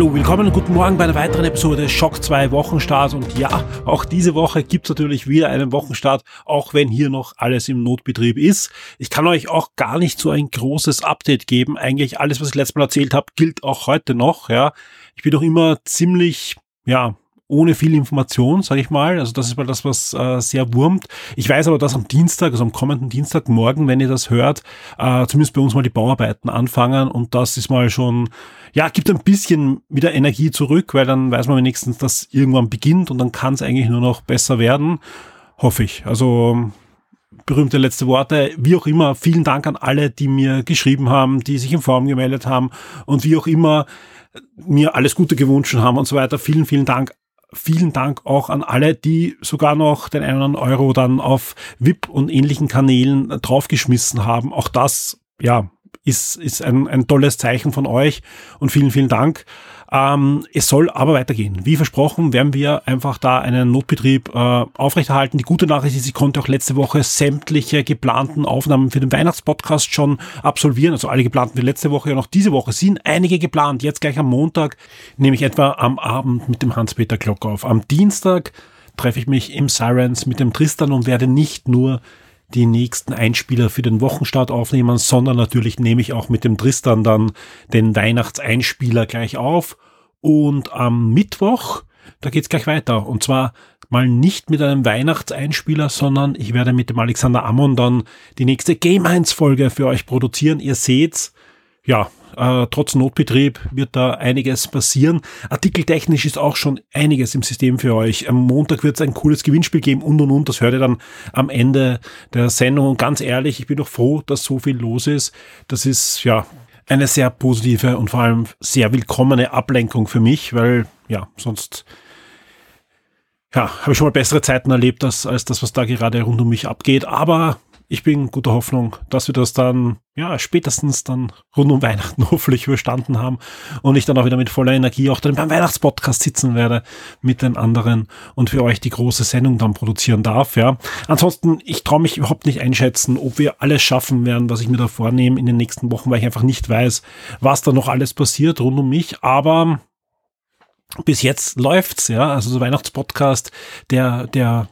Hallo, willkommen und guten Morgen bei einer weiteren Episode Schock 2 Wochenstart. Und ja, auch diese Woche gibt's natürlich wieder einen Wochenstart, auch wenn hier noch alles im Notbetrieb ist. Ich kann euch auch gar nicht so ein großes Update geben. Eigentlich alles, was ich letztes Mal erzählt habe, gilt auch heute noch. Ja, Ich bin doch immer ziemlich, ja, ohne viel Information, sage ich mal. Also das ist mal das, was äh, sehr wurmt. Ich weiß aber, dass am Dienstag, also am kommenden Dienstagmorgen, wenn ihr das hört, äh, zumindest bei uns mal die Bauarbeiten anfangen und das ist mal schon, ja, gibt ein bisschen wieder Energie zurück, weil dann weiß man wenigstens, dass irgendwann beginnt und dann kann es eigentlich nur noch besser werden. Hoffe ich. Also berühmte letzte Worte. Wie auch immer, vielen Dank an alle, die mir geschrieben haben, die sich in Form gemeldet haben und wie auch immer mir alles Gute gewünscht haben und so weiter. Vielen, vielen Dank vielen Dank auch an alle, die sogar noch den einen Euro dann auf VIP und ähnlichen Kanälen draufgeschmissen haben. Auch das, ja, ist, ist ein, ein tolles Zeichen von euch und vielen, vielen Dank. Ähm, es soll aber weitergehen. Wie versprochen werden wir einfach da einen Notbetrieb äh, aufrechterhalten. Die gute Nachricht ist, ich konnte auch letzte Woche sämtliche geplanten Aufnahmen für den Weihnachtspodcast schon absolvieren. Also alle geplanten für letzte Woche und auch diese Woche sind einige geplant. Jetzt gleich am Montag nehme ich etwa am Abend mit dem Hans-Peter Glock auf. Am Dienstag treffe ich mich im Sirens mit dem Tristan und werde nicht nur die nächsten Einspieler für den Wochenstart aufnehmen, sondern natürlich nehme ich auch mit dem Tristan dann den Weihnachtseinspieler gleich auf. Und am Mittwoch, da geht's gleich weiter. Und zwar mal nicht mit einem Weihnachtseinspieler, sondern ich werde mit dem Alexander Ammon dann die nächste Game 1 Folge für euch produzieren. Ihr seht's, ja, äh, trotz Notbetrieb wird da einiges passieren. Artikeltechnisch ist auch schon einiges im System für euch. Am Montag wird es ein cooles Gewinnspiel geben und und und. Das hört ihr dann am Ende der Sendung. Und ganz ehrlich, ich bin doch froh, dass so viel los ist. Das ist ja eine sehr positive und vor allem sehr willkommene Ablenkung für mich, weil ja, sonst ja, habe ich schon mal bessere Zeiten erlebt als, als das, was da gerade rund um mich abgeht. Aber ich bin guter Hoffnung, dass wir das dann, ja, spätestens dann rund um Weihnachten hoffentlich überstanden haben und ich dann auch wieder mit voller Energie auch dann beim Weihnachtspodcast sitzen werde mit den anderen und für euch die große Sendung dann produzieren darf, ja. Ansonsten, ich traue mich überhaupt nicht einschätzen, ob wir alles schaffen werden, was ich mir da vornehme in den nächsten Wochen, weil ich einfach nicht weiß, was da noch alles passiert rund um mich, aber bis jetzt läuft's, ja. Also der Weihnachtspodcast, der, der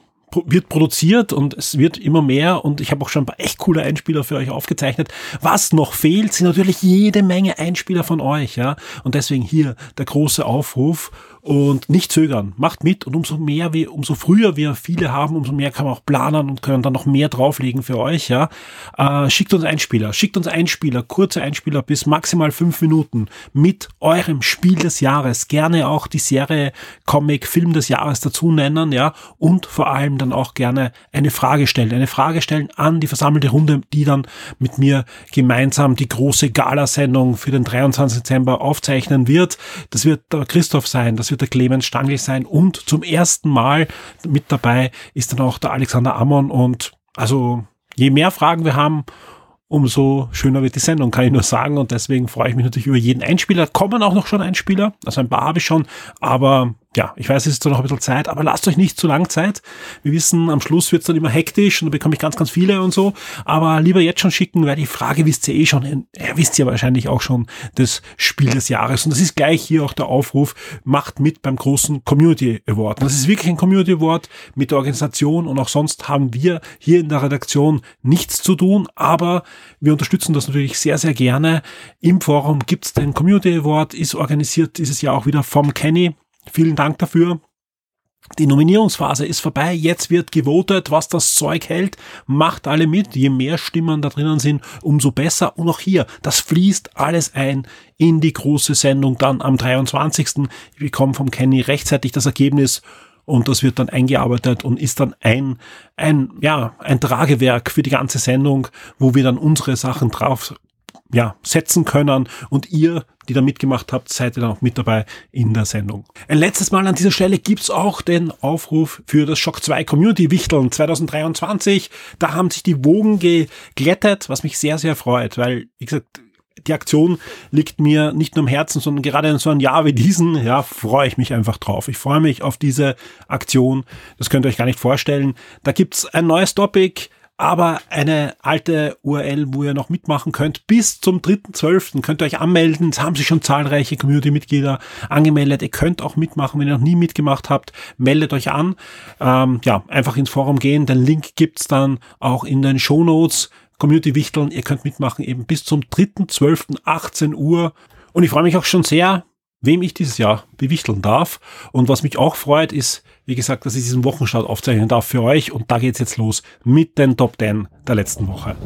wird produziert und es wird immer mehr und ich habe auch schon ein paar echt coole Einspieler für euch aufgezeichnet. Was noch fehlt, sind natürlich jede Menge Einspieler von euch, ja. Und deswegen hier der große Aufruf und nicht zögern. Macht mit und umso mehr wir, umso früher wir viele haben, umso mehr kann man auch planen und können dann noch mehr drauflegen für euch, ja. Äh, schickt uns Einspieler, schickt uns Einspieler, kurze Einspieler bis maximal fünf Minuten mit eurem Spiel des Jahres. Gerne auch die Serie, Comic, Film des Jahres dazu nennen, ja. Und vor allem dann auch gerne eine Frage stellen. Eine Frage stellen an die versammelte Runde, die dann mit mir gemeinsam die große Galasendung für den 23. Dezember aufzeichnen wird. Das wird der Christoph sein, das wird der Clemens Stangl sein und zum ersten Mal mit dabei ist dann auch der Alexander Ammon und also je mehr Fragen wir haben, umso schöner wird die Sendung, kann ich nur sagen. Und deswegen freue ich mich natürlich über jeden Einspieler. Kommen auch noch schon Einspieler, also ein paar habe ich schon, aber ja, ich weiß, es ist zwar noch ein bisschen Zeit, aber lasst euch nicht zu lang Zeit. Wir wissen, am Schluss wird es dann immer hektisch und dann bekomme ich ganz, ganz viele und so. Aber lieber jetzt schon schicken, weil die Frage wisst ihr eh schon, ihr wisst ja wahrscheinlich auch schon das Spiel des Jahres. Und das ist gleich hier auch der Aufruf, macht mit beim großen Community Award. Und das ist wirklich ein Community Award mit der Organisation und auch sonst haben wir hier in der Redaktion nichts zu tun, aber wir unterstützen das natürlich sehr, sehr gerne. Im Forum gibt's den Community Award, ist organisiert dieses Jahr auch wieder vom Kenny Vielen Dank dafür. Die Nominierungsphase ist vorbei. Jetzt wird gewotet, was das Zeug hält. Macht alle mit. Je mehr Stimmen da drinnen sind, umso besser. Und auch hier, das fließt alles ein in die große Sendung dann am 23. Ich bekomme vom Kenny rechtzeitig das Ergebnis und das wird dann eingearbeitet und ist dann ein, ein, ja, ein Tragewerk für die ganze Sendung, wo wir dann unsere Sachen drauf ja, setzen können und ihr, die da mitgemacht habt, seid ihr dann auch mit dabei in der Sendung. Ein letztes Mal an dieser Stelle gibt's auch den Aufruf für das Shock 2 Community Wichteln 2023. Da haben sich die Wogen geglättet, was mich sehr, sehr freut, weil, wie gesagt, die Aktion liegt mir nicht nur am Herzen, sondern gerade in so einem Jahr wie diesen, ja, freue ich mich einfach drauf. Ich freue mich auf diese Aktion. Das könnt ihr euch gar nicht vorstellen. Da gibt's ein neues Topic, aber eine alte URL, wo ihr noch mitmachen könnt. Bis zum 3.12. könnt ihr euch anmelden. Es haben sich schon zahlreiche Community-Mitglieder angemeldet. Ihr könnt auch mitmachen, wenn ihr noch nie mitgemacht habt. Meldet euch an. Ähm, ja, einfach ins Forum gehen. Den Link gibt's dann auch in den Show Notes. Community Wichteln, ihr könnt mitmachen eben bis zum 3.12. 18 Uhr. Und ich freue mich auch schon sehr, wem ich dieses Jahr bewichteln darf. Und was mich auch freut, ist, wie gesagt, dass ich diesen Wochenstart aufzeichnen darf für euch. Und da geht's jetzt los mit den Top 10 der letzten Woche.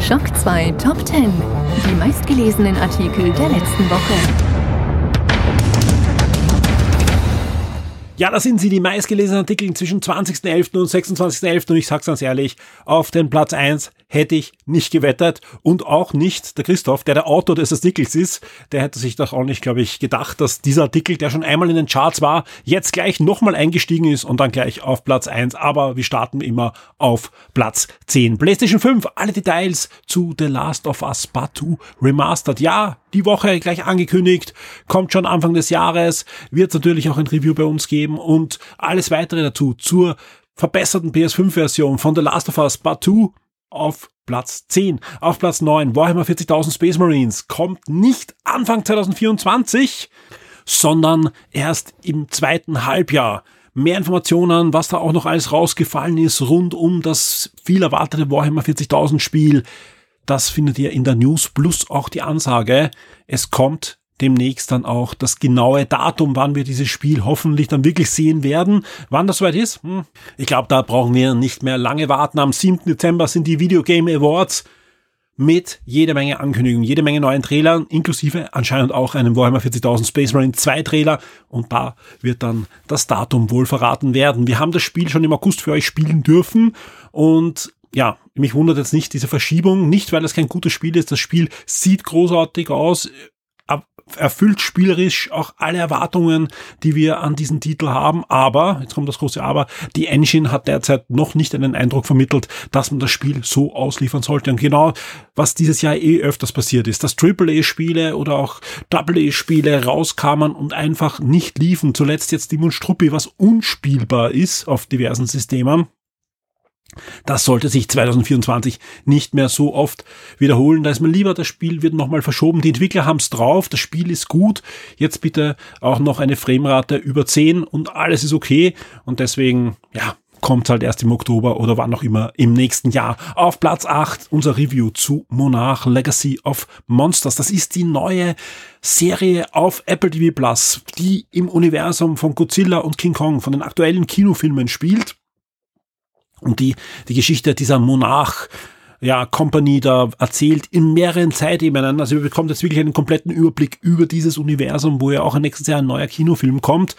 Schock 2 Top 10. Die meistgelesenen Artikel der letzten Woche. Ja, da sind sie, die meistgelesenen Artikel zwischen 20.11. und 26.11. Und ich sag's ganz ehrlich, auf den Platz 1 hätte ich nicht gewettet und auch nicht der Christoph, der der Autor des Artikels ist. Der hätte sich doch auch nicht, glaube ich, gedacht, dass dieser Artikel, der schon einmal in den Charts war, jetzt gleich nochmal eingestiegen ist und dann gleich auf Platz 1. Aber wir starten immer auf Platz 10. PlayStation 5, alle Details zu The Last of Us Part 2 Remastered. Ja, die Woche gleich angekündigt, kommt schon Anfang des Jahres, wird natürlich auch ein Review bei uns geben und alles weitere dazu zur verbesserten PS5-Version von The Last of Us Part 2 auf Platz 10. Auf Platz 9 Warhammer 40.000 Space Marines kommt nicht Anfang 2024, sondern erst im zweiten Halbjahr. Mehr Informationen, was da auch noch alles rausgefallen ist rund um das viel erwartete Warhammer 40.000 Spiel, das findet ihr in der News plus auch die Ansage. Es kommt demnächst dann auch das genaue Datum, wann wir dieses Spiel hoffentlich dann wirklich sehen werden. Wann das soweit ist? Hm. Ich glaube, da brauchen wir nicht mehr lange warten. Am 7. Dezember sind die Video Game Awards mit jede Menge Ankündigungen, jede Menge neuen Trailern, inklusive anscheinend auch einem Warhammer 40.000 Space Marine 2 Trailer und da wird dann das Datum wohl verraten werden. Wir haben das Spiel schon im August für euch spielen dürfen und ja, mich wundert jetzt nicht diese Verschiebung, nicht weil es kein gutes Spiel ist. Das Spiel sieht großartig aus, erfüllt spielerisch auch alle Erwartungen, die wir an diesen Titel haben. Aber, jetzt kommt das große Aber, die Engine hat derzeit noch nicht einen Eindruck vermittelt, dass man das Spiel so ausliefern sollte. Und genau, was dieses Jahr eh öfters passiert ist, dass AAA-Spiele oder auch AA-Spiele rauskamen und einfach nicht liefen. Zuletzt jetzt Demon Struppi, was unspielbar ist auf diversen Systemen. Das sollte sich 2024 nicht mehr so oft wiederholen. Da ist mir lieber, das Spiel wird nochmal verschoben. Die Entwickler haben es drauf, das Spiel ist gut. Jetzt bitte auch noch eine Framerate über 10 und alles ist okay. Und deswegen, ja, kommt halt erst im Oktober oder wann auch immer im nächsten Jahr. Auf Platz 8 unser Review zu Monarch Legacy of Monsters. Das ist die neue Serie auf Apple TV Plus, die im Universum von Godzilla und King Kong, von den aktuellen Kinofilmen spielt und die, die Geschichte dieser Monarch, ja, Company da erzählt in mehreren Zeitebenen. Also ihr bekommt jetzt wirklich einen kompletten Überblick über dieses Universum, wo ja auch nächstes Jahr ein neuer Kinofilm kommt.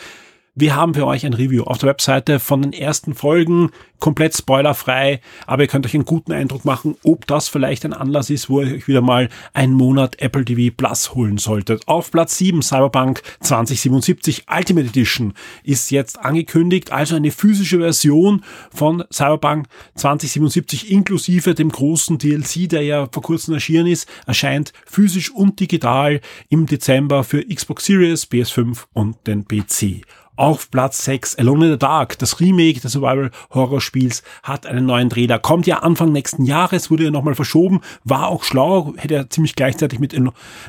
Wir haben für euch ein Review auf der Webseite von den ersten Folgen, komplett spoilerfrei, aber ihr könnt euch einen guten Eindruck machen, ob das vielleicht ein Anlass ist, wo ihr euch wieder mal einen Monat Apple TV Plus holen solltet. Auf Platz 7 Cyberpunk 2077 Ultimate Edition ist jetzt angekündigt, also eine physische Version von Cyberpunk 2077 inklusive dem großen DLC, der ja vor kurzem erschienen ist, erscheint physisch und digital im Dezember für Xbox Series, PS5 und den PC. Auf Platz 6 Alone in the Dark, das Remake des Survival-Horror-Spiels, hat einen neuen Trailer. Kommt ja Anfang nächsten Jahres, wurde ja nochmal verschoben, war auch schlau, hätte ja ziemlich gleichzeitig mit,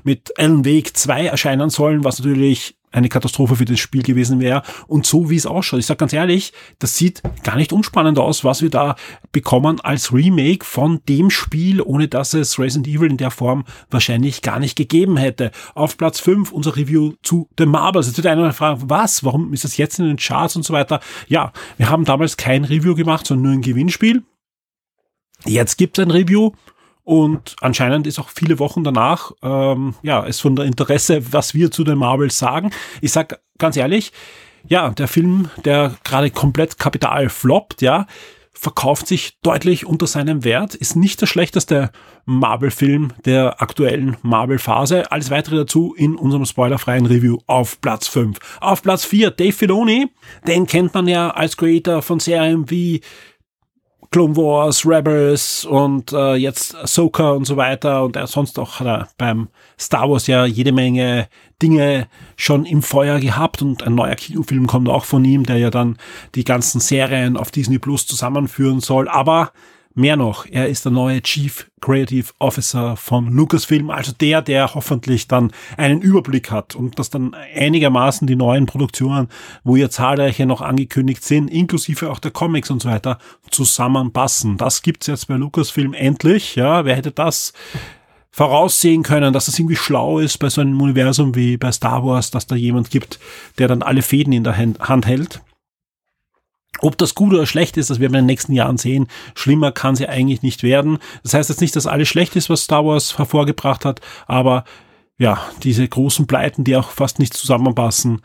mit Alan Wake 2 erscheinen sollen, was natürlich eine Katastrophe für das Spiel gewesen wäre. Und so wie es ausschaut, ich sage ganz ehrlich, das sieht gar nicht unspannend aus, was wir da bekommen als Remake von dem Spiel, ohne dass es Resident Evil in der Form wahrscheinlich gar nicht gegeben hätte. Auf Platz 5 unser Review zu The Marbles. Jetzt wird einer fragen, was? Warum ist das jetzt in den Charts und so weiter? Ja, wir haben damals kein Review gemacht, sondern nur ein Gewinnspiel. Jetzt gibt es ein Review und anscheinend ist auch viele Wochen danach, ähm, ja, ist von der Interesse, was wir zu den Marvels sagen. Ich sag ganz ehrlich, ja, der Film, der gerade komplett kapital floppt, ja, verkauft sich deutlich unter seinem Wert, ist nicht der schlechteste Marvel-Film der aktuellen Marvel-Phase. Alles weitere dazu in unserem spoilerfreien Review auf Platz 5. Auf Platz 4 Dave Filoni, den kennt man ja als Creator von Serien wie Clone Wars, Rebels und äh, jetzt Ahsoka und so weiter und er sonst auch hat er beim Star Wars ja jede Menge Dinge schon im Feuer gehabt und ein neuer Kinofilm kommt auch von ihm, der ja dann die ganzen Serien auf Disney Plus zusammenführen soll. Aber Mehr noch, er ist der neue Chief Creative Officer von Lucasfilm, also der, der hoffentlich dann einen Überblick hat und dass dann einigermaßen die neuen Produktionen, wo ja zahlreiche noch angekündigt sind, inklusive auch der Comics und so weiter, zusammenpassen. Das gibt's jetzt bei Lucasfilm endlich, ja, wer hätte das voraussehen können, dass das irgendwie schlau ist bei so einem Universum wie bei Star Wars, dass da jemand gibt, der dann alle Fäden in der Hand hält. Ob das gut oder schlecht ist, das werden wir in den nächsten Jahren sehen. Schlimmer kann sie eigentlich nicht werden. Das heißt jetzt nicht, dass alles schlecht ist, was Star Wars hervorgebracht hat, aber ja, diese großen Pleiten, die auch fast nicht zusammenpassen,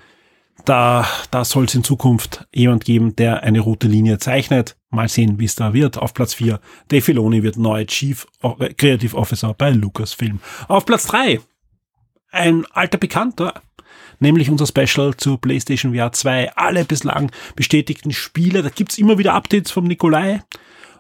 da, da soll es in Zukunft jemand geben, der eine rote Linie zeichnet. Mal sehen, wie es da wird. Auf Platz 4, Dave Filoni wird neuer Chief Creative Officer bei Lucasfilm. Auf Platz 3, ein alter Bekannter, nämlich unser Special zu PlayStation VR 2. Alle bislang bestätigten Spiele. Da gibt's immer wieder Updates vom Nikolai.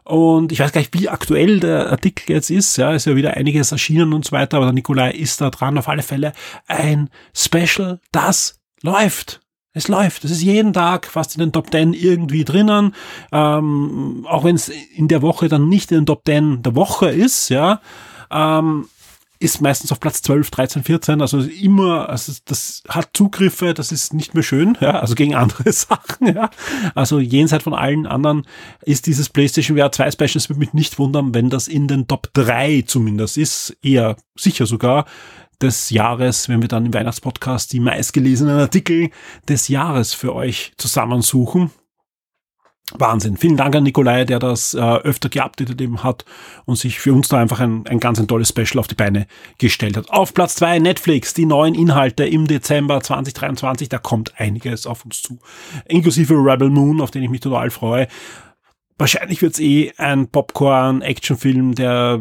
Und ich weiß gar nicht, wie aktuell der Artikel jetzt ist. Ja, ist ja wieder einiges erschienen und so weiter, aber der Nikolai ist da dran. Auf alle Fälle ein Special, das läuft. Es läuft. Es ist jeden Tag fast in den Top 10 irgendwie drinnen. Ähm, auch wenn es in der Woche dann nicht in den Top 10 der Woche ist, ja. Ähm, ist meistens auf Platz 12, 13, 14, also immer, also das hat Zugriffe, das ist nicht mehr schön, ja, also gegen andere Sachen, ja. Also jenseits von allen anderen ist dieses PlayStation VR 2 Special, es würde mich nicht wundern, wenn das in den Top 3 zumindest ist, eher sicher sogar des Jahres, wenn wir dann im Weihnachtspodcast die meistgelesenen Artikel des Jahres für euch zusammensuchen. Wahnsinn. Vielen Dank an Nikolai, der das äh, öfter geupdatet eben hat und sich für uns da einfach ein, ein ganz ein tolles Special auf die Beine gestellt hat. Auf Platz zwei Netflix, die neuen Inhalte im Dezember 2023, da kommt einiges auf uns zu. Inklusive Rebel Moon, auf den ich mich total freue. Wahrscheinlich wird's eh ein Popcorn-Actionfilm, der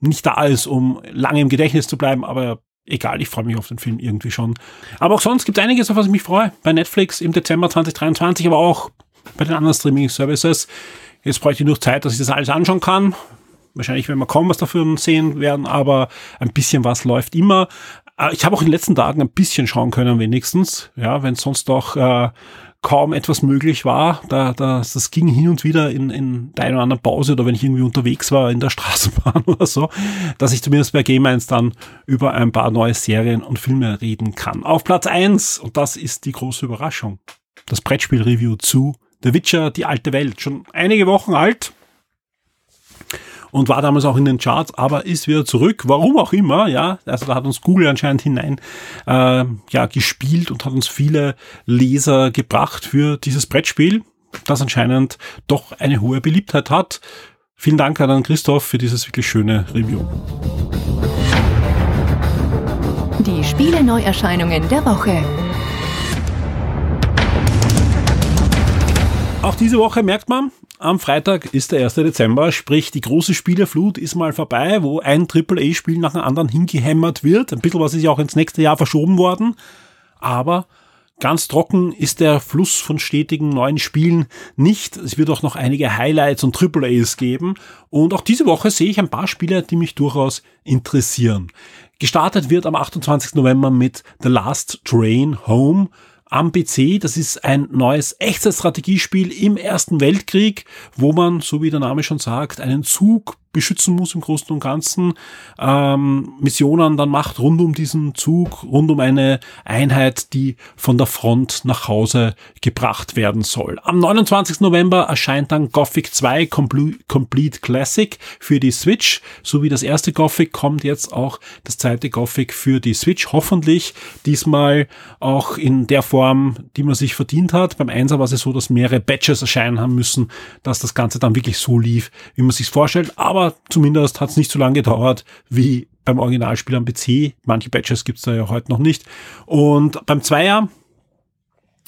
nicht da ist, um lange im Gedächtnis zu bleiben, aber egal, ich freue mich auf den Film irgendwie schon. Aber auch sonst gibt es einiges, auf was ich mich freue. Bei Netflix im Dezember 2023, aber auch bei den anderen Streaming-Services. Jetzt bräuchte ich nur Zeit, dass ich das alles anschauen kann. Wahrscheinlich werden wir kaum was dafür sehen werden, aber ein bisschen was läuft immer. Äh, ich habe auch in den letzten Tagen ein bisschen schauen können, wenigstens. Ja, wenn sonst doch äh, kaum etwas möglich war. Da, da, das ging hin und wieder in, in der einen oder anderen Pause oder wenn ich irgendwie unterwegs war in der Straßenbahn oder so, dass ich zumindest bei Game 1 dann über ein paar neue Serien und Filme reden kann. Auf Platz eins und das ist die große Überraschung, das Brettspiel-Review zu The Witcher, die alte Welt, schon einige Wochen alt und war damals auch in den Charts, aber ist wieder zurück. Warum auch immer, ja. Also da hat uns Google anscheinend hinein äh, ja gespielt und hat uns viele Leser gebracht für dieses Brettspiel, das anscheinend doch eine hohe Beliebtheit hat. Vielen Dank an Christoph für dieses wirklich schöne Review. Die Spiele Neuerscheinungen der Woche. Auch diese Woche merkt man, am Freitag ist der 1. Dezember, sprich die große Spielerflut ist mal vorbei, wo ein AAA-Spiel nach dem anderen hingehämmert wird. Ein bisschen was ist ja auch ins nächste Jahr verschoben worden. Aber ganz trocken ist der Fluss von stetigen neuen Spielen nicht. Es wird auch noch einige Highlights und AAAs geben. Und auch diese Woche sehe ich ein paar Spiele, die mich durchaus interessieren. Gestartet wird am 28. November mit The Last Train Home am PC. Das ist ein neues Echtzeitstrategiespiel im Ersten Weltkrieg, wo man, so wie der Name schon sagt, einen Zug beschützen muss im Großen und Ganzen, ähm, Missionen dann macht rund um diesen Zug, rund um eine Einheit, die von der Front nach Hause gebracht werden soll. Am 29. November erscheint dann Gothic 2 Complete Classic für die Switch. So wie das erste Gothic kommt jetzt auch das zweite Gothic für die Switch. Hoffentlich diesmal auch in der Form, die man sich verdient hat. Beim Einser war es so, dass mehrere Batches erscheinen haben müssen, dass das Ganze dann wirklich so lief, wie man sich vorstellt. Aber aber zumindest hat es nicht so lange gedauert wie beim Originalspiel am PC. Manche Batches gibt es da ja heute noch nicht. Und beim Zweier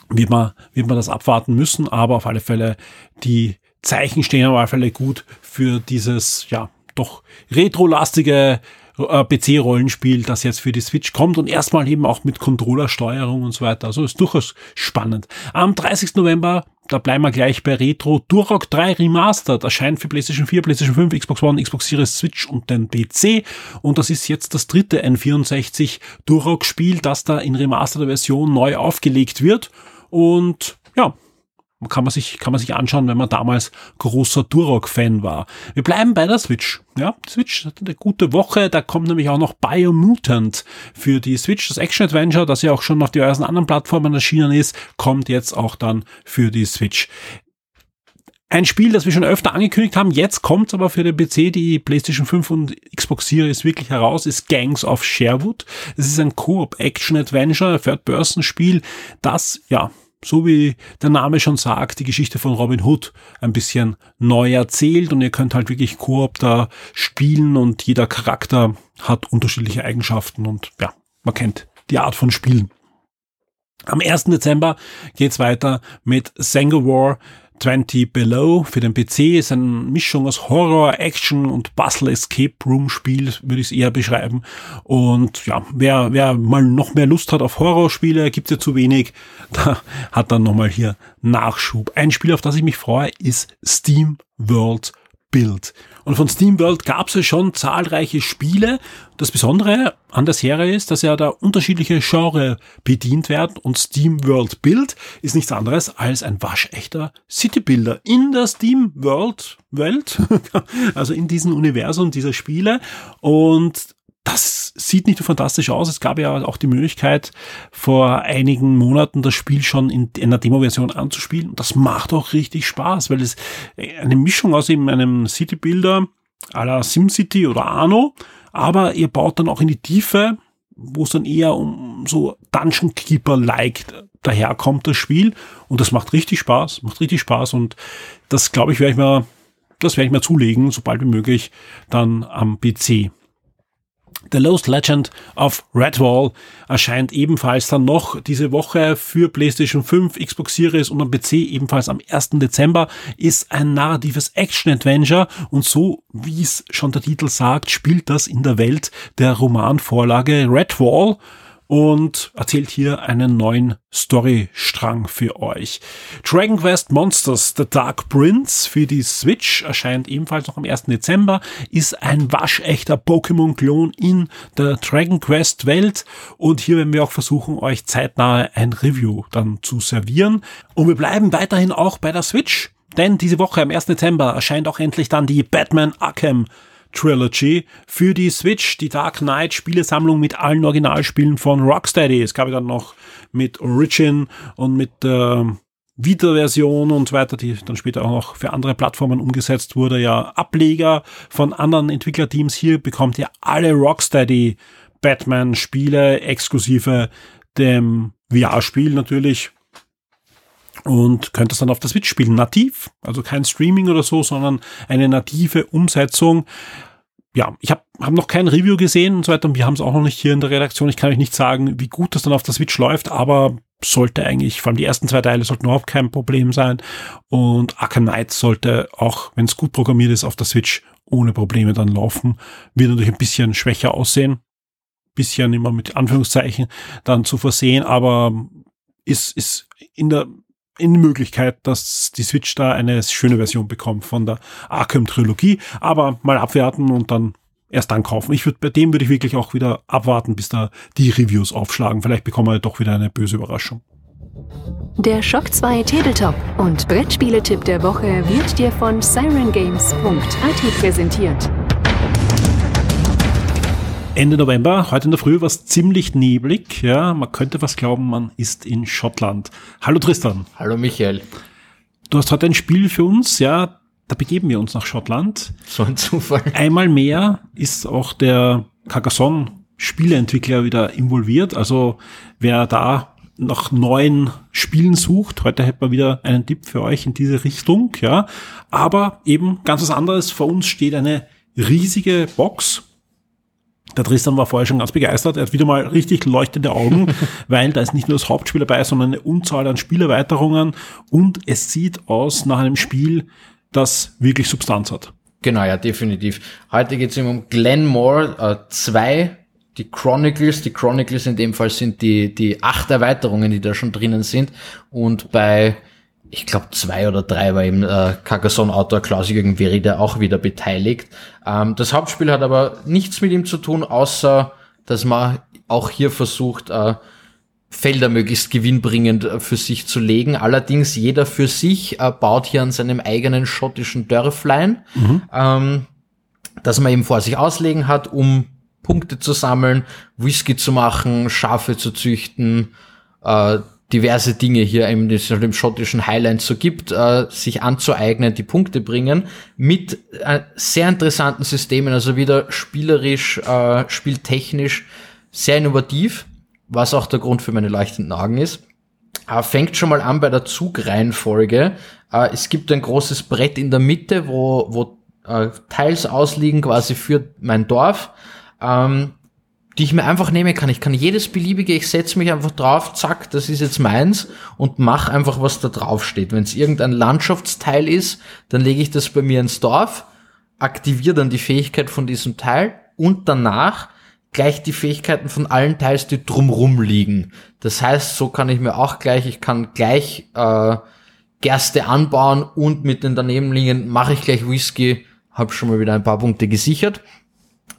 wird man, wird man das abwarten müssen, aber auf alle Fälle die Zeichen stehen auf alle Fälle gut für dieses, ja, doch retrolastige PC-Rollenspiel, das jetzt für die Switch kommt und erstmal eben auch mit Controllersteuerung und so weiter. Also ist durchaus spannend. Am 30. November da bleiben wir gleich bei Retro. Durok 3 Remastered erscheint für PlayStation 4, PlayStation 5, Xbox One, Xbox Series, Switch und den PC. Und das ist jetzt das dritte N64 Durok-Spiel, das da in remasterter Version neu aufgelegt wird. Und ja, kann man sich, kann man sich anschauen, wenn man damals großer Durok-Fan war. Wir bleiben bei der Switch. Ja, Switch hat eine gute Woche. Da kommt nämlich auch noch Biomutant für die Switch. Das Action-Adventure, das ja auch schon auf diversen anderen Plattformen erschienen ist, kommt jetzt auch dann für die Switch. Ein Spiel, das wir schon öfter angekündigt haben, jetzt kommt aber für den PC, die PlayStation 5 und Xbox Series wirklich heraus, ist Gangs of Sherwood. Es ist ein Coop-Action-Adventure, Third-Person-Spiel, das, ja, so wie der Name schon sagt, die Geschichte von Robin Hood ein bisschen neu erzählt und ihr könnt halt wirklich Koop da spielen und jeder Charakter hat unterschiedliche Eigenschaften und ja, man kennt die Art von Spielen. Am 1. Dezember geht's weiter mit War 20 Below für den PC ist eine Mischung aus Horror, Action und Puzzle Escape Room Spiel, würde ich es eher beschreiben. Und ja, wer, wer mal noch mehr Lust hat auf Horrorspiele, gibt's ja zu wenig, da hat dann nochmal hier Nachschub. Ein Spiel, auf das ich mich freue, ist Steam World Build. Und von SteamWorld gab es ja schon zahlreiche Spiele. Das Besondere an der Serie ist, dass ja da unterschiedliche Genre bedient werden und SteamWorld Build ist nichts anderes als ein waschechter Citybuilder in der SteamWorld Welt, also in diesem Universum dieser Spiele und das sieht nicht so fantastisch aus. Es gab ja auch die Möglichkeit, vor einigen Monaten das Spiel schon in einer Demo-Version anzuspielen. Und das macht auch richtig Spaß, weil es eine Mischung aus eben einem City-Builder à la SimCity oder Arno, aber ihr baut dann auch in die Tiefe, wo es dann eher um so Dungeon Keeper-like daherkommt, das Spiel. Und das macht richtig Spaß, macht richtig Spaß. Und das, glaube ich, werde ich mir, das werde ich mir zulegen, sobald wie möglich, dann am PC. The Lost Legend of Redwall erscheint ebenfalls dann noch diese Woche für PlayStation 5, Xbox Series und am PC ebenfalls am 1. Dezember, ist ein narratives Action-Adventure und so, wie es schon der Titel sagt, spielt das in der Welt der Romanvorlage Redwall und erzählt hier einen neuen Storystrang für euch. Dragon Quest Monsters The Dark Prince für die Switch erscheint ebenfalls noch am 1. Dezember, ist ein waschechter Pokémon-Klon in der Dragon Quest Welt und hier werden wir auch versuchen, euch zeitnah ein Review dann zu servieren. Und wir bleiben weiterhin auch bei der Switch, denn diese Woche am 1. Dezember erscheint auch endlich dann die Batman Arkham Trilogy für die Switch, die Dark Knight Spielesammlung mit allen Originalspielen von Rocksteady. Es gab ja dann noch mit Origin und mit äh, Vita-Version und so weiter, die dann später auch noch für andere Plattformen umgesetzt wurde, ja Ableger von anderen Entwicklerteams. Hier bekommt ihr alle Rocksteady Batman-Spiele exklusive dem VR-Spiel natürlich und könnt es dann auf der Switch spielen, nativ, also kein Streaming oder so, sondern eine native Umsetzung. Ja, ich habe hab noch kein Review gesehen und so weiter und wir haben es auch noch nicht hier in der Redaktion. Ich kann euch nicht sagen, wie gut das dann auf der Switch läuft, aber sollte eigentlich, vor allem die ersten zwei Teile sollten überhaupt kein Problem sein und Arkham Knight sollte auch, wenn es gut programmiert ist, auf der Switch ohne Probleme dann laufen. Wird natürlich ein bisschen schwächer aussehen, bisschen immer mit Anführungszeichen dann zu versehen, aber ist, ist in der in Möglichkeit, dass die Switch da eine schöne Version bekommt von der Arkham-Trilogie, aber mal abwerten und dann erst dann kaufen. Ich würde bei dem würde ich wirklich auch wieder abwarten, bis da die Reviews aufschlagen. Vielleicht bekommen wir doch wieder eine böse Überraschung. Der Shock 2 Tabletop und Brettspieletipp der Woche wird dir von sirengames.at präsentiert. Ende November, heute in der Früh war es ziemlich neblig. Ja, man könnte was glauben, man ist in Schottland. Hallo Tristan. Hallo Michael. Du hast heute ein Spiel für uns, ja, da begeben wir uns nach Schottland. So ein Zufall. Einmal mehr ist auch der Carcassonne Spieleentwickler wieder involviert. Also wer da nach neuen Spielen sucht, heute hätten wir wieder einen Tipp für euch in diese Richtung, ja. Aber eben ganz was anderes. Vor uns steht eine riesige Box der Tristan war vorher schon ganz begeistert. Er hat wieder mal richtig leuchtende Augen, weil da ist nicht nur das Hauptspiel dabei, sondern eine Unzahl an Spielerweiterungen und es sieht aus nach einem Spiel, das wirklich Substanz hat. Genau, ja, definitiv. Heute geht es um Glenmore 2, äh, die Chronicles. Die Chronicles in dem Fall sind die, die acht Erweiterungen, die da schon drinnen sind. Und bei, ich glaube, zwei oder drei war eben äh, Carcassonne-Autor Klaus-Jürgen Verida auch wieder beteiligt. Ähm, das Hauptspiel hat aber nichts mit ihm zu tun, außer dass man auch hier versucht, äh, Felder möglichst gewinnbringend äh, für sich zu legen. Allerdings jeder für sich äh, baut hier an seinem eigenen schottischen Dörflein, mhm. ähm, das man eben vor sich auslegen hat, um Punkte zu sammeln, Whisky zu machen, Schafe zu züchten, äh, diverse Dinge hier im, im schottischen Highland so gibt, äh, sich anzueignen, die Punkte bringen, mit äh, sehr interessanten Systemen, also wieder spielerisch, äh, spieltechnisch sehr innovativ was auch der Grund für meine leuchtenden Augen ist. Äh, fängt schon mal an bei der Zugreihenfolge. Äh, es gibt ein großes Brett in der Mitte, wo, wo äh, Teils ausliegen quasi für mein Dorf, ähm, die ich mir einfach nehmen kann. Ich kann jedes beliebige, ich setze mich einfach drauf, zack, das ist jetzt meins und mach einfach, was da drauf steht. Wenn es irgendein Landschaftsteil ist, dann lege ich das bei mir ins Dorf, aktiviere dann die Fähigkeit von diesem Teil und danach gleich die Fähigkeiten von allen Teils, die drumrum liegen. Das heißt, so kann ich mir auch gleich, ich kann gleich äh, Gerste anbauen und mit den danebenliegenden mache ich gleich Whisky, habe schon mal wieder ein paar Punkte gesichert.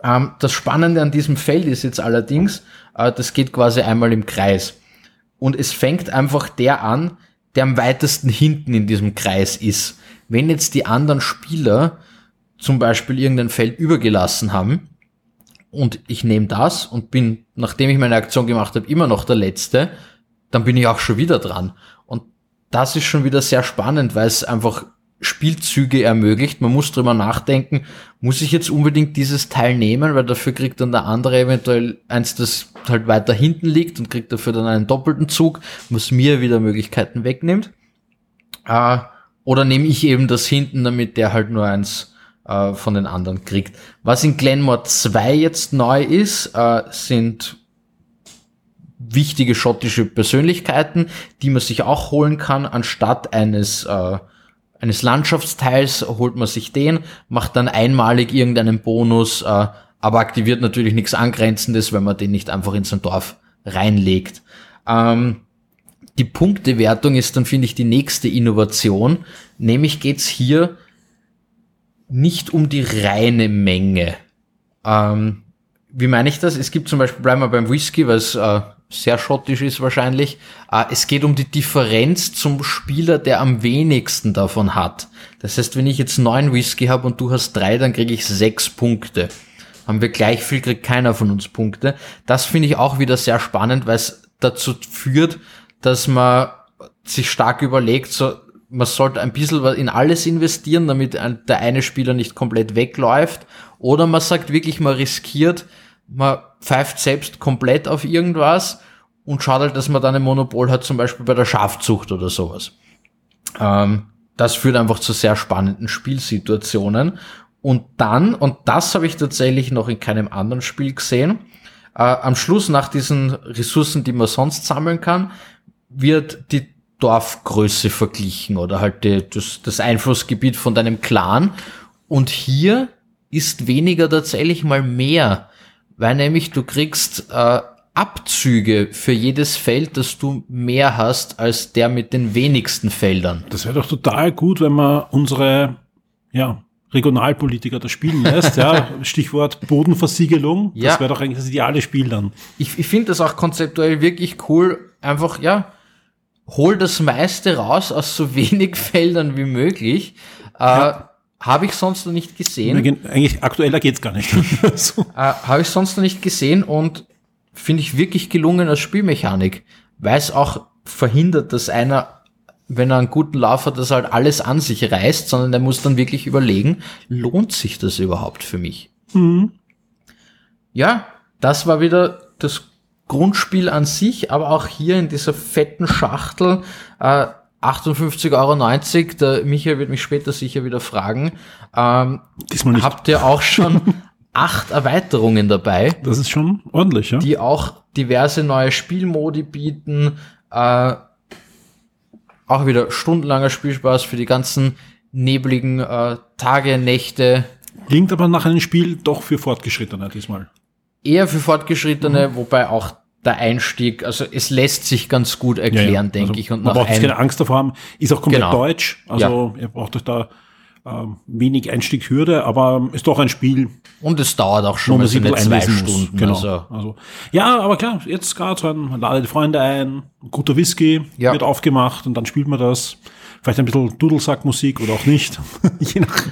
Ähm, das Spannende an diesem Feld ist jetzt allerdings, äh, das geht quasi einmal im Kreis. Und es fängt einfach der an, der am weitesten hinten in diesem Kreis ist. Wenn jetzt die anderen Spieler zum Beispiel irgendein Feld übergelassen haben, und ich nehme das und bin, nachdem ich meine Aktion gemacht habe, immer noch der Letzte, dann bin ich auch schon wieder dran. Und das ist schon wieder sehr spannend, weil es einfach Spielzüge ermöglicht. Man muss drüber nachdenken, muss ich jetzt unbedingt dieses Teil nehmen, weil dafür kriegt dann der andere eventuell eins, das halt weiter hinten liegt und kriegt dafür dann einen doppelten Zug, was mir wieder Möglichkeiten wegnimmt. Äh, oder nehme ich eben das hinten, damit der halt nur eins äh, von den anderen kriegt. Was in Glenmore 2 jetzt neu ist, äh, sind wichtige schottische Persönlichkeiten, die man sich auch holen kann, anstatt eines äh, eines Landschaftsteils holt man sich den, macht dann einmalig irgendeinen Bonus, äh, aber aktiviert natürlich nichts Angrenzendes, wenn man den nicht einfach in sein Dorf reinlegt. Ähm, die Punktewertung ist dann, finde ich, die nächste Innovation. Nämlich geht's hier nicht um die reine Menge. Ähm, wie meine ich das? Es gibt zum Beispiel, bleiben wir beim Whisky, was äh, sehr schottisch ist wahrscheinlich. Äh, es geht um die Differenz zum Spieler, der am wenigsten davon hat. Das heißt, wenn ich jetzt neun Whisky habe und du hast drei, dann kriege ich sechs Punkte. Haben wir gleich viel, kriegt keiner von uns Punkte. Das finde ich auch wieder sehr spannend, weil es dazu führt, dass man sich stark überlegt, so man sollte ein bisschen in alles investieren, damit der eine Spieler nicht komplett wegläuft. Oder man sagt wirklich, man riskiert, man pfeift selbst komplett auf irgendwas und schaut halt, dass man dann ein Monopol hat, zum Beispiel bei der Schafzucht oder sowas. Ähm, das führt einfach zu sehr spannenden Spielsituationen. Und dann, und das habe ich tatsächlich noch in keinem anderen Spiel gesehen, äh, am Schluss nach diesen Ressourcen, die man sonst sammeln kann, wird die Dorfgröße verglichen oder halt die, das, das Einflussgebiet von deinem Clan. Und hier ist weniger tatsächlich mal mehr, weil nämlich du kriegst äh, Abzüge für jedes Feld, das du mehr hast als der mit den wenigsten Feldern. Das wäre doch total gut, wenn man unsere ja, Regionalpolitiker das spielen lässt. ja, Stichwort Bodenversiegelung. Ja. Das wäre doch eigentlich das ideale Spiel dann. Ich, ich finde das auch konzeptuell wirklich cool. Einfach, ja, hol das meiste raus aus so wenig Feldern wie möglich. Äh, ja. Habe ich sonst noch nicht gesehen. Eigentlich aktueller geht's gar nicht. so. äh, Habe ich sonst noch nicht gesehen und finde ich wirklich gelungen als Spielmechanik, weil es auch verhindert, dass einer, wenn er einen guten Lauf hat, das halt alles an sich reißt, sondern der muss dann wirklich überlegen, lohnt sich das überhaupt für mich? Mhm. Ja, das war wieder das Grundspiel an sich, aber auch hier in dieser fetten Schachtel äh, 58,90 Euro. Der Michael wird mich später sicher wieder fragen. Ähm, Diesmal nicht. Habt ihr auch schon acht Erweiterungen dabei? Das ist schon ordentlich, ja. Die auch diverse neue Spielmodi bieten. Äh, auch wieder stundenlanger Spielspaß für die ganzen nebligen äh, Tage, Nächte, Klingt aber nach einem Spiel doch für Fortgeschrittene diesmal. Eher für Fortgeschrittene, mhm. wobei auch der Einstieg, also es lässt sich ganz gut erklären, ja, ja. denke also, ich. Und man braucht keine Angst davor haben, ist auch komplett genau. deutsch, also ja. ihr braucht euch da ähm, wenig Einstiegshürde, aber ist doch ein Spiel. Und es dauert auch schon mal so zwei Stunden. Genau. Also. also. Ja, aber klar, jetzt gerade so ein, man ladet die Freunde ein, ein guter Whisky wird aufgemacht und dann spielt man das. Vielleicht ein bisschen Dudelsackmusik oder auch nicht. Je nach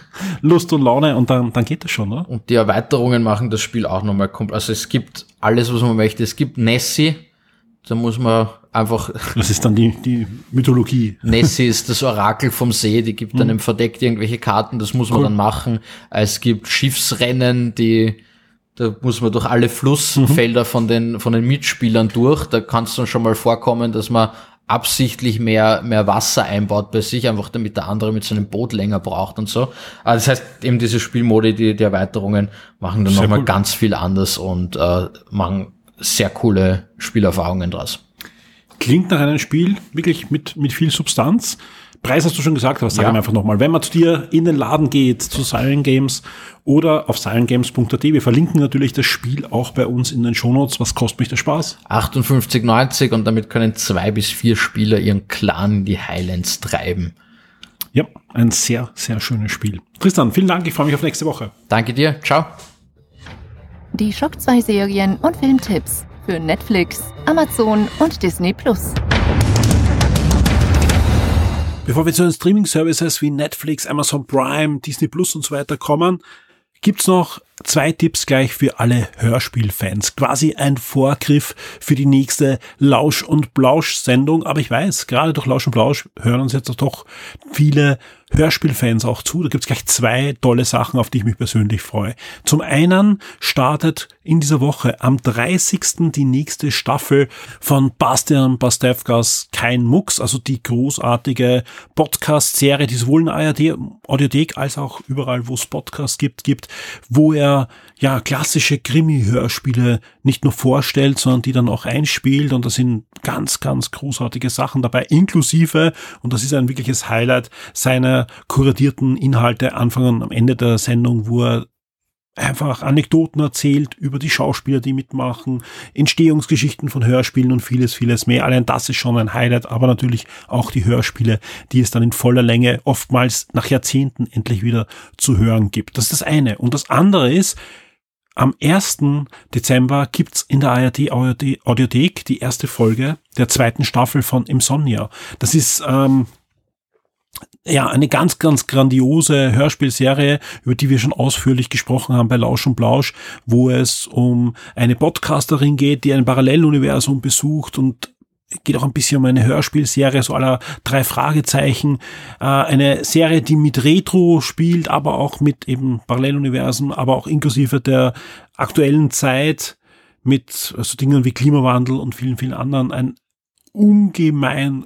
Lust und Laune und dann, dann geht das schon, oder? Und die Erweiterungen machen das Spiel auch nochmal komplett. Also es gibt alles, was man möchte. Es gibt Nessie, da muss man einfach. Das ist dann die, die Mythologie. Nessie ist das Orakel vom See, die gibt dann mhm. im Verdeckt irgendwelche Karten, das muss man cool. dann machen. Es gibt Schiffsrennen, die, da muss man durch alle Flussfelder mhm. von den, von den Mitspielern durch. Da kann es dann schon mal vorkommen, dass man absichtlich mehr, mehr Wasser einbaut bei sich, einfach damit der andere mit seinem Boot länger braucht und so. Aber das heißt, eben diese Spielmodi, die, die Erweiterungen machen dann nochmal cool. ganz viel anders und äh, machen sehr coole Spielerfahrungen draus. Klingt nach einem Spiel wirklich mit, mit viel Substanz. Preis hast du schon gesagt, aber sag ja. einfach nochmal. Wenn man zu dir in den Laden geht, zu Silent Games oder auf silentgames.at, wir verlinken natürlich das Spiel auch bei uns in den Shownotes. Was kostet mich der Spaß? 58,90 und damit können zwei bis vier Spieler ihren Clan in die Highlands treiben. Ja, ein sehr, sehr schönes Spiel. Tristan, vielen Dank. Ich freue mich auf nächste Woche. Danke dir. Ciao. Die Schock 2 Serien und Filmtipps für Netflix, Amazon und Disney Plus. Bevor wir zu den Streaming-Services wie Netflix, Amazon Prime, Disney Plus und so weiter kommen, gibt's noch zwei Tipps gleich für alle Hörspielfans. Quasi ein Vorgriff für die nächste Lausch- und Blausch-Sendung. Aber ich weiß, gerade durch Lausch und Blausch hören uns jetzt doch viele Hörspielfans auch zu. Da gibt's gleich zwei tolle Sachen, auf die ich mich persönlich freue. Zum einen startet in dieser Woche am 30. die nächste Staffel von Bastian Pastewkas Kein Mucks, also die großartige Podcast-Serie, die sowohl in ARD Audiothek als auch überall, wo es Podcasts gibt, gibt, wo er ja klassische Krimi-Hörspiele nicht nur vorstellt, sondern die dann auch einspielt und da sind ganz, ganz großartige Sachen dabei, inklusive, und das ist ein wirkliches Highlight, kuratierten Inhalte Anfang am Ende der Sendung, wo er einfach Anekdoten erzählt über die Schauspieler, die mitmachen, Entstehungsgeschichten von Hörspielen und vieles, vieles mehr. Allein das ist schon ein Highlight, aber natürlich auch die Hörspiele, die es dann in voller Länge oftmals nach Jahrzehnten endlich wieder zu hören gibt. Das ist das eine. Und das andere ist, am 1. Dezember gibt's in der ARD Audiothek die erste Folge der zweiten Staffel von Insomnia. Das ist ähm, ja, eine ganz, ganz grandiose Hörspielserie, über die wir schon ausführlich gesprochen haben bei Lausch und Blausch, wo es um eine Podcasterin geht, die ein Paralleluniversum besucht und geht auch ein bisschen um eine Hörspielserie, so aller drei Fragezeichen. Äh, eine Serie, die mit Retro spielt, aber auch mit eben Paralleluniversen, aber auch inklusive der aktuellen Zeit mit so Dingen wie Klimawandel und vielen, vielen anderen. Ein ungemein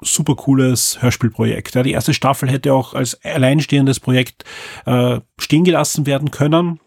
super cooles Hörspielprojekt. Ja, die erste Staffel hätte auch als alleinstehendes Projekt äh, stehen gelassen werden können.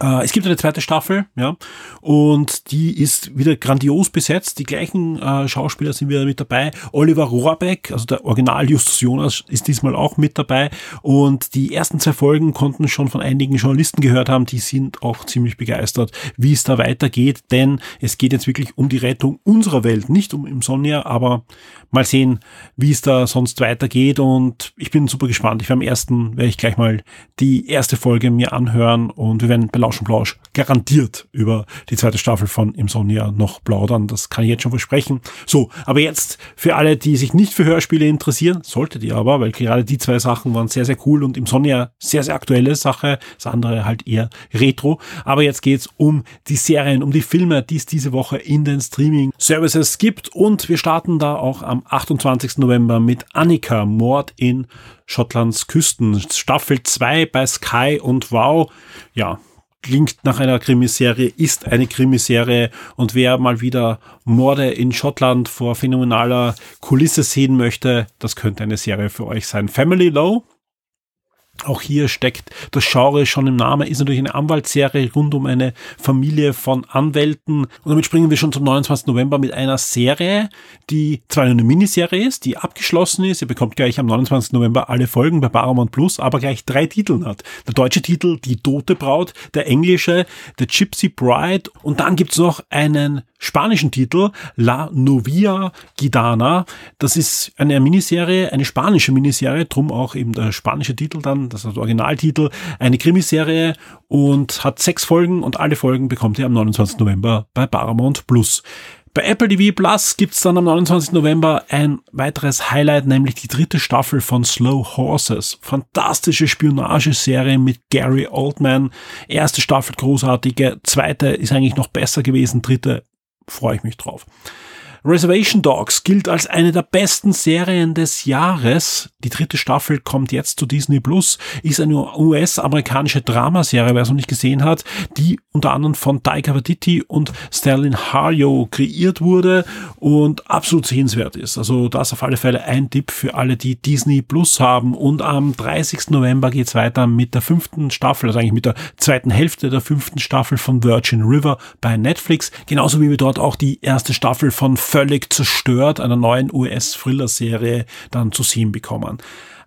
Äh, es gibt eine zweite Staffel, ja, und die ist wieder grandios besetzt. Die gleichen äh, Schauspieler sind wieder mit dabei. Oliver Rohrbeck, also der Original Justus Jonas, ist diesmal auch mit dabei. Und die ersten zwei Folgen konnten schon von einigen Journalisten gehört haben. Die sind auch ziemlich begeistert, wie es da weitergeht, denn es geht jetzt wirklich um die Rettung unserer Welt, nicht um Insomnia, aber mal sehen, wie es da sonst weitergeht. Und ich bin super gespannt. Ich werde am ersten werde ich gleich mal die erste Folge mir anhören und wir werden Lausch und Blausch garantiert über die zweite Staffel von Insomnia noch plaudern. Das kann ich jetzt schon versprechen. So, aber jetzt für alle, die sich nicht für Hörspiele interessieren, solltet ihr aber, weil gerade die zwei Sachen waren sehr, sehr cool und Insomnia sehr, sehr aktuelle Sache, das andere halt eher retro. Aber jetzt geht's um die Serien, um die Filme, die es diese Woche in den Streaming-Services gibt und wir starten da auch am 28. November mit Annika, Mord in Schottlands Küsten. Staffel 2 bei Sky und Wow. Ja, klingt nach einer Krimiserie, ist eine Krimiserie und wer mal wieder Morde in Schottland vor phänomenaler Kulisse sehen möchte, das könnte eine Serie für euch sein. Family Low Auch hier steckt das Genre schon im Namen, ist natürlich eine Anwaltsserie rund um eine Familie von Anwälten. Und damit springen wir schon zum 29. November mit einer Serie, die zwar eine Miniserie ist, die abgeschlossen ist. Ihr bekommt gleich am 29. November alle Folgen bei Paramount Plus, aber gleich drei Titel hat. Der deutsche Titel Die Tote Braut, der englische The Gypsy Bride und dann gibt's noch einen spanischen Titel La Novia Gitana. Das ist eine Miniserie, eine spanische Miniserie, drum auch eben der spanische Titel dann, das ist der Originaltitel, eine Krimiserie und hat sechs Folgen und alle Folgen bekommt ihr am 29. November bei Paramount Plus. Bei Apple TV Plus gibt's dann am 29. November ein weiteres Highlight, nämlich die dritte Staffel von Slow Horses. Fantastische Spionageserie mit Gary Oldman. Erste Staffel großartige, zweite ist eigentlich noch besser gewesen, dritte freue ich mich drauf. Reservation Dogs gilt als eine der besten Serien des Jahres. Die dritte Staffel kommt jetzt zu Disney Plus, ist eine US-amerikanische Dramaserie, wer es noch nicht gesehen hat, die unter anderem von Taika Waititi und Sterling Harjo kreiert wurde und absolut sehenswert ist. Also das auf alle Fälle ein Tipp für alle, die Disney Plus haben. Und am 30. November geht's weiter mit der fünften Staffel, also eigentlich mit der zweiten Hälfte der fünften Staffel von Virgin River bei Netflix. Genauso wie wir dort auch die erste Staffel von völlig zerstört einer neuen US-Thriller-Serie dann zu sehen bekommen.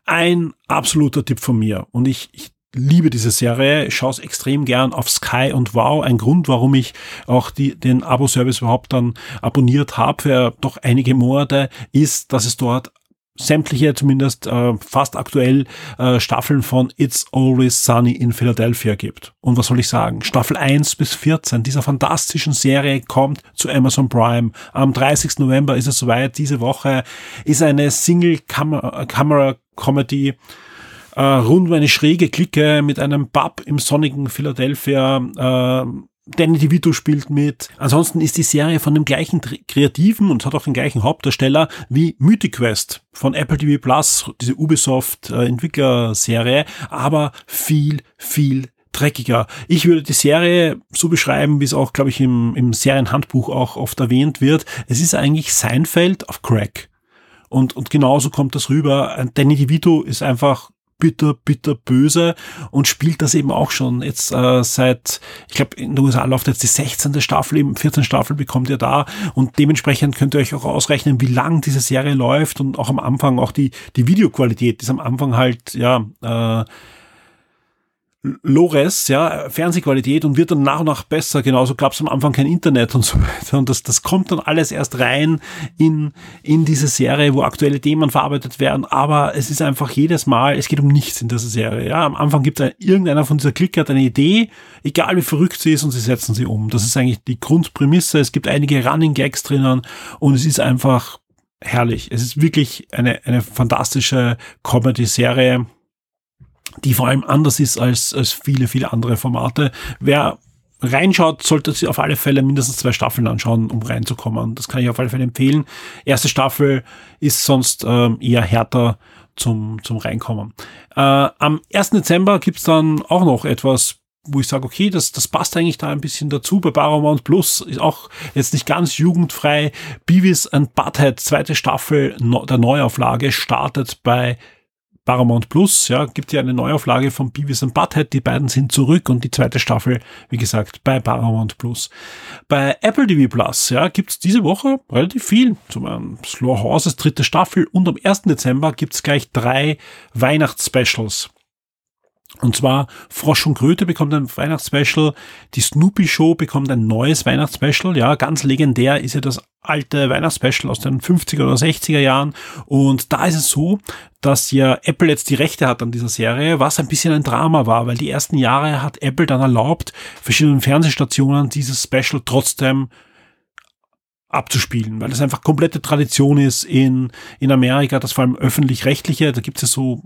Ein absoluter Tipp von mir. Und ich, ich liebe diese Serie, schaue es extrem gern auf Sky und Wow. Ein Grund, warum ich auch die, den Abo-Service überhaupt dann abonniert habe für doch einige Monate, ist, dass es dort sämtliche, zumindest äh, fast aktuell, äh, Staffeln von It's Always Sunny in Philadelphia gibt. Und was soll ich sagen? Staffel 1 bis 14 dieser fantastischen Serie kommt zu Amazon Prime. Am 30. November ist es soweit. Diese Woche ist eine Single-Camera-Comedy äh, rund um eine schräge Clique mit einem Pub im sonnigen Philadelphia äh, Danny DeVito spielt mit. Ansonsten ist die Serie von dem gleichen Kreativen und hat auch den gleichen Hauptdarsteller wie Mythic Quest von Apple TV Plus, diese Ubisoft äh, Entwicklerserie, aber viel, viel dreckiger. Ich würde die Serie so beschreiben, wie es auch, glaube ich, im, im Serienhandbuch auch oft erwähnt wird. Es ist eigentlich Seinfeld auf Crack. Und, und genauso kommt das rüber. Danny DeVito ist einfach bitter, bitter böse und spielt das eben auch schon jetzt äh, seit, ich glaube, in den USA läuft jetzt die 16. Staffel, eben 14 Staffel bekommt ihr da und dementsprechend könnt ihr euch auch ausrechnen, wie lang diese Serie läuft und auch am Anfang auch die, die Videoqualität ist am Anfang halt, ja, äh, Lores, ja, Fernsehqualität und wird dann nach und nach besser. Genauso gab es am Anfang kein Internet und so weiter. Und das, das kommt dann alles erst rein in, in diese Serie, wo aktuelle Themen verarbeitet werden. Aber es ist einfach jedes Mal, es geht um nichts in dieser Serie. Ja, am Anfang gibt es irgendeiner von dieser Clique hat eine Idee, egal wie verrückt sie ist, und sie setzen sie um. Das ist eigentlich die Grundprämisse. Es gibt einige Running Gags drinnen und es ist einfach herrlich. Es ist wirklich eine, eine fantastische Comedy-Serie die vor allem anders ist als, als viele, viele andere Formate. Wer reinschaut, sollte sich auf alle Fälle mindestens zwei Staffeln anschauen, um reinzukommen. Das kann ich auf alle Fälle empfehlen. Erste Staffel ist sonst ähm, eher härter zum, zum Reinkommen. Äh, am 1. Dezember gibt's dann auch noch etwas, wo ich sage, okay, das, das passt eigentlich da ein bisschen dazu. Bei Paramount Plus ist auch jetzt nicht ganz jugendfrei. Beavis and Butthead, zweite Staffel der Neuauflage, startet bei Paramount Plus, ja, gibt ja eine Neuauflage von Beavis and Butthead. Die beiden sind zurück und die zweite Staffel, wie gesagt, bei Paramount Plus. Bei Apple TV Plus, ja, gibt's diese Woche relativ viel. Zum einen Slow Horses dritte Staffel und am 1. Dezember gibt's gleich drei Weihnachtsspecials. Und zwar Frosch und Kröte bekommt ein Weihnachtsspecial, die Snoopy Show bekommt ein neues Weihnachtsspecial, ja, ganz legendär ist ja das alte Weihnachtsspecial aus den 50er oder 60er Jahren. Und da ist es so, dass ja Apple jetzt die Rechte hat an dieser Serie, was ein bisschen ein Drama war, weil die ersten Jahre hat Apple dann erlaubt, verschiedenen Fernsehstationen dieses Special trotzdem abzuspielen, weil das einfach komplette Tradition ist in, in Amerika, das vor allem öffentlich-rechtliche, da gibt es ja so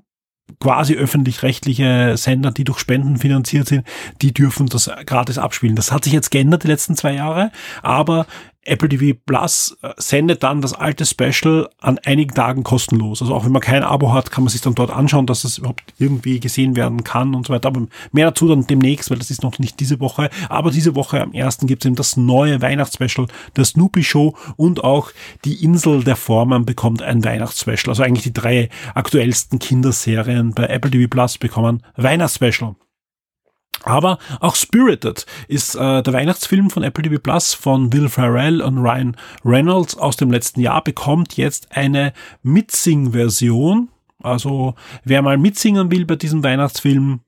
quasi öffentlich-rechtliche Sender, die durch Spenden finanziert sind, die dürfen das gratis abspielen. Das hat sich jetzt geändert die letzten zwei Jahre, aber Apple TV Plus äh, sendet dann das alte Special an einigen Tagen kostenlos. Also auch wenn man kein Abo hat, kann man sich dann dort anschauen, dass das überhaupt irgendwie gesehen werden kann und so weiter. Aber mehr dazu dann demnächst, weil das ist noch nicht diese Woche. Aber diese Woche am ersten gibt es eben das neue Weihnachtsspecial, der Snoopy Show und auch die Insel der Formen bekommt ein Weihnachtsspecial. Also eigentlich die drei aktuellsten Kinderserien bei Apple TV Plus bekommen Weihnachtsspecial. Aber auch Spirited ist äh, der Weihnachtsfilm von Apple TV Plus von Will Ferrell und Ryan Reynolds aus dem letzten Jahr bekommt jetzt eine Mitsing-Version. Also wer mal mitsingen will bei diesem Weihnachtsfilm,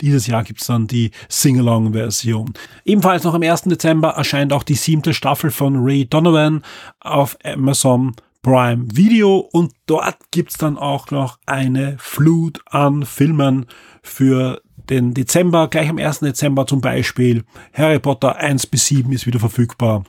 dieses Jahr gibt's dann die Sing-Along-Version. Ebenfalls noch am 1. Dezember erscheint auch die siebte Staffel von Ray Donovan auf Amazon Prime Video und dort gibt's dann auch noch eine Flut an Filmen für den Dezember, gleich am 1. Dezember zum Beispiel. Harry Potter 1 bis 7 ist wieder verfügbar.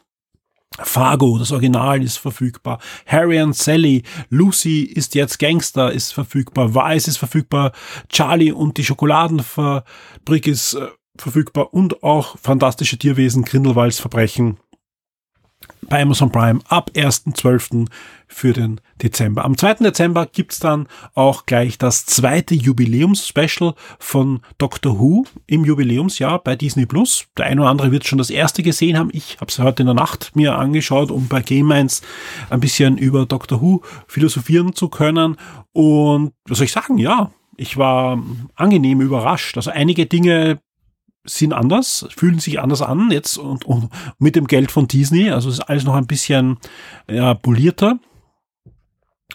Fargo, das Original ist verfügbar. Harry and Sally, Lucy ist jetzt Gangster, ist verfügbar. Vice ist verfügbar. Charlie und die Schokoladenfabrik ist äh, verfügbar. Und auch Fantastische Tierwesen, Grindelwalds Verbrechen bei Amazon Prime ab 1.12. für den Dezember. Am 2. Dezember gibt's dann auch gleich das zweite Jubiläums-Special von Doctor Who im Jubiläumsjahr bei Disney Plus. Der eine oder andere wird schon das erste gesehen haben. Ich habe es heute in der Nacht mir angeschaut, um bei Game 1 ein bisschen über Doctor Who philosophieren zu können. Und was soll ich sagen? Ja, ich war angenehm überrascht. Also einige Dinge sind anders, fühlen sich anders an jetzt und, und mit dem Geld von Disney. Also ist alles noch ein bisschen ja, polierter.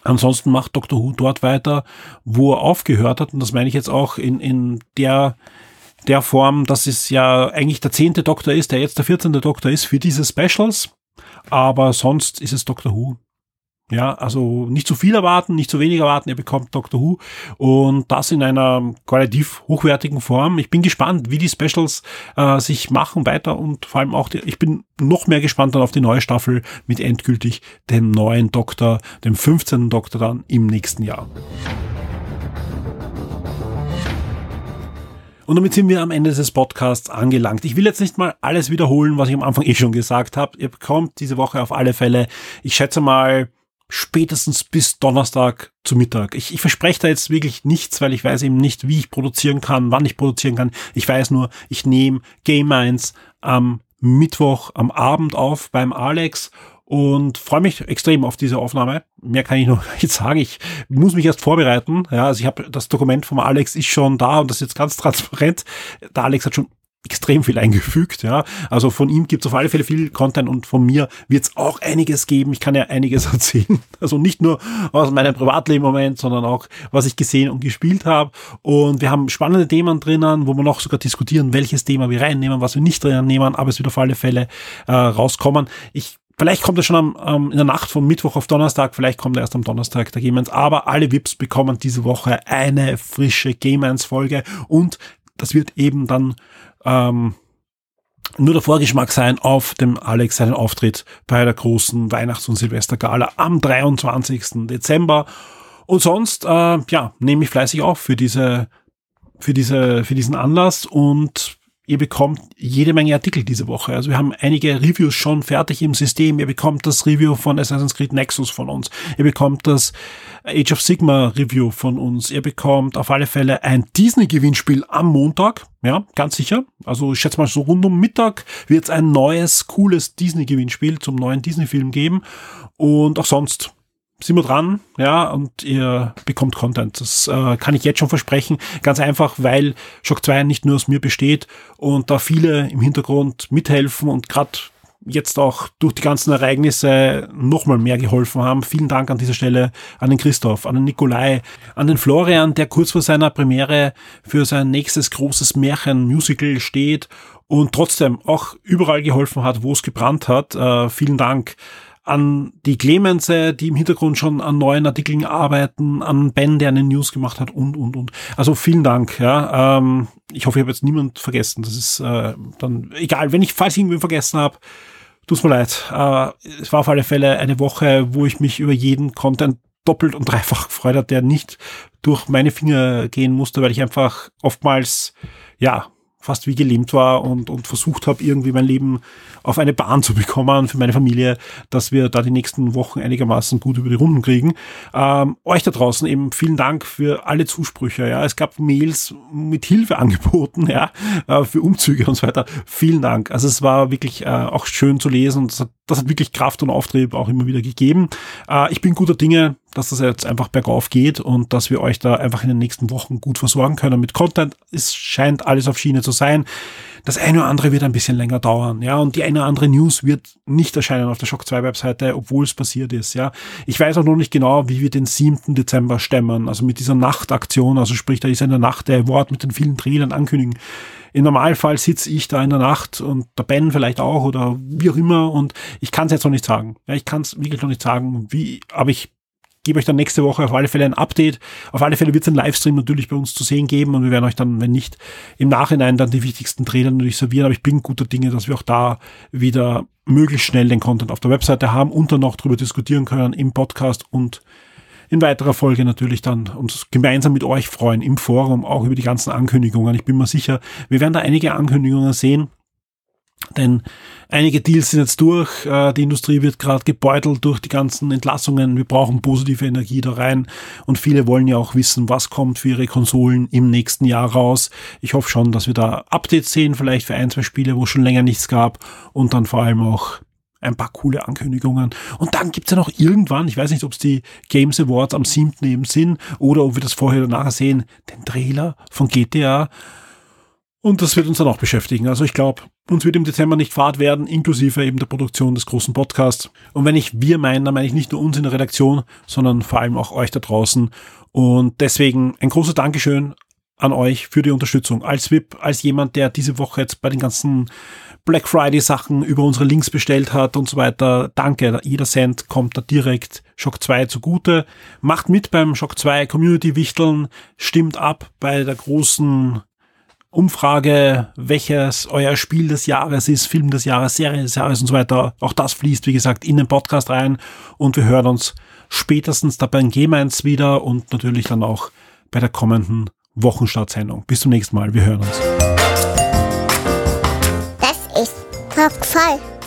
Ansonsten macht Dr. Who dort weiter, wo er aufgehört hat. Und das meine ich jetzt auch in, in der, der Form, dass es ja eigentlich der zehnte Doktor ist, der jetzt der vierzehnte Doktor ist für diese Specials. Aber sonst ist es Dr. Who. Ja, also nicht zu viel erwarten, nicht zu wenig erwarten. Ihr bekommt Doctor Who und das in einer qualitativ hochwertigen Form. Ich bin gespannt, wie die Specials äh, sich machen weiter und vor allem auch, die, ich bin noch mehr gespannt dann auf die neue Staffel mit endgültig dem neuen Doktor, dem 15. Doktor dann im nächsten Jahr. Und damit sind wir am Ende des Podcasts angelangt. Ich will jetzt nicht mal alles wiederholen, was ich am Anfang eh schon gesagt habe. Ihr bekommt diese Woche auf alle Fälle, ich schätze mal, spätestens bis Donnerstag zu Mittag. Ich, ich verspreche da jetzt wirklich nichts, weil ich weiß eben nicht, wie ich produzieren kann, wann ich produzieren kann. Ich weiß nur, ich nehme Game 1 am Mittwoch am Abend auf beim Alex und freue mich extrem auf diese Aufnahme. Mehr kann ich noch nicht sagen. Ich muss mich erst vorbereiten. Ja, also ich habe das Dokument vom Alex ist schon da und das ist jetzt ganz transparent. Der Alex hat schon extrem viel eingefügt, ja. Also von ihm gibt es auf alle Fälle viel Content und von mir wird es auch einiges geben. Ich kann ja einiges erzählen. Also nicht nur aus meinem Privatleben Moment, sondern auch, was ich gesehen und gespielt habe. Und wir haben spannende Themen drinnen, wo wir noch sogar diskutieren, welches Thema wir reinnehmen, was wir nicht drinnen nehmen, aber es wird auf alle Fälle äh, rauskommen. Ich Vielleicht kommt er schon am, ähm, in der Nacht von Mittwoch auf Donnerstag, vielleicht kommt er erst am Donnerstag der Game Aber alle VIPs bekommen diese Woche eine frische Game Folge und das wird eben dann ähm, nur der Vorgeschmack sein auf dem Alex seinen Auftritt bei der großen Weihnachts- und Silvestergala am 23. Dezember. Und sonst, äh, ja, nehme ich fleißig auf für diese, für diese, für diesen Anlass und Ihr bekommt jede Menge Artikel diese Woche. Also wir haben einige Reviews schon fertig im System. Ihr bekommt das Review von Assassin's Creed Nexus von uns. Ihr bekommt das Age of Sigma Review von uns. Ihr bekommt auf alle Fälle ein Disney-Gewinnspiel am Montag. Ja, ganz sicher. Also ich schätze mal so rund um Mittag wird es ein neues, cooles Disney-Gewinnspiel zum neuen Disney-Film geben. Und auch sonst sind wir dran, ja, und ihr bekommt Content. Das äh, kann ich jetzt schon versprechen. Ganz einfach, weil Shock 2 nicht nur aus mir besteht und da viele im Hintergrund mithelfen und gerade jetzt auch durch die ganzen Ereignisse nochmal mehr geholfen haben. Vielen Dank an dieser Stelle an den Christoph, an den Nikolai, an den Florian, der kurz vor seiner Premiere für sein nächstes großes Märchen-Musical steht und trotzdem auch überall geholfen hat, wo es gebrannt hat. Äh, vielen Dank an die Clemense, die im Hintergrund schon an neuen Artikeln arbeiten, an Ben, der eine News gemacht hat und, und, und. Also vielen Dank, ja. Ähm, ich hoffe, ich habe jetzt niemand vergessen. Das ist äh, dann egal, wenn ich, falls ich irgendwen vergessen habe, tut's mir leid. Äh, es war auf alle Fälle eine Woche, wo ich mich über jeden Content doppelt und dreifach gefreut habe, der nicht durch meine Finger gehen musste, weil ich einfach oftmals, ja, fast wie gelähmt war und, und versucht habe, irgendwie mein Leben auf eine Bahn zu bekommen für meine Familie, dass wir da die nächsten Wochen einigermaßen gut über die Runden kriegen. Ähm, euch da draußen eben vielen Dank für alle Zusprüche. Ja, es gab Mails mit Hilfe angeboten, ja, äh, für Umzüge und so weiter. Vielen Dank. Also es war wirklich äh, auch schön zu lesen und das hat, das hat wirklich Kraft und Auftrieb auch immer wieder gegeben. Äh, ich bin guter Dinge, dass das jetzt einfach bergauf geht und dass wir euch da einfach in den nächsten Wochen gut versorgen können mit Content. Es scheint alles auf Schiene zu sein. Das eine oder andere wird ein bisschen länger dauern, ja, und die eine oder andere News wird nicht erscheinen auf der Shock 2 Webseite, obwohl es passiert ist, ja. Ich weiß auch noch nicht genau, wie wir den 7. Dezember stemmen, also mit dieser Nachtaktion, also sprich, da ist in der Nacht der Wort mit den vielen Trailern ankündigen. Im Normalfall sitze ich da in der Nacht und der Ben vielleicht auch oder wie auch immer und ich kann es jetzt noch nicht sagen. Ja, ich kann es wirklich noch nicht sagen, wie, aber ich gebe euch dann nächste Woche auf alle Fälle ein Update. Auf alle Fälle wird es einen Livestream natürlich bei uns zu sehen geben und wir werden euch dann, wenn nicht, im Nachhinein dann die wichtigsten Trailer natürlich servieren. Aber ich bin guter Dinge, dass wir auch da wieder möglichst schnell den Content auf der Webseite haben und dann noch drüber diskutieren können im Podcast und in weiterer Folge natürlich dann uns gemeinsam mit euch freuen im Forum, auch über die ganzen Ankündigungen. Ich bin mir sicher, wir werden da einige Ankündigungen sehen denn einige Deals sind jetzt durch, äh, die Industrie wird gerade gebeutelt durch die ganzen Entlassungen, wir brauchen positive Energie da rein und viele wollen ja auch wissen, was kommt für ihre Konsolen im nächsten Jahr raus. Ich hoffe schon, dass wir da Updates sehen, vielleicht für ein, zwei Spiele, wo es schon länger nichts gab und dann vor allem auch ein paar coole Ankündigungen. Und dann gibt's ja noch irgendwann, ich weiß nicht, ob es die Games Awards am 7. eben sind oder ob wir das vorher oder nachher sehen, den Trailer von GTA. Und das wird uns dann auch beschäftigen. Also ich glaube, uns wird im Dezember nicht fad werden, inklusive eben der Produktion des großen Podcasts. Und wenn ich wir meine, dann meine ich nicht nur uns in der Redaktion, sondern vor allem auch euch da draußen. Und deswegen ein großes Dankeschön an euch für die Unterstützung. Als VIP, als jemand, der diese Woche jetzt bei den ganzen Black Friday Sachen über unsere Links bestellt hat und so weiter. Danke. Jeder Cent kommt da direkt Shock 2 zugute. Macht mit beim Shock 2 Community Wichteln. Stimmt ab bei der großen Umfrage, welches euer Spiel des Jahres ist, Film des Jahres, Serie des Jahres und so weiter. Auch das fließt, wie gesagt, in den Podcast rein und wir hören uns spätestens da beim G-Mainz wieder und natürlich dann auch bei der kommenden Wochenstartsendung. Bis zum nächsten Mal. Wir hören uns. Das ist Top voll.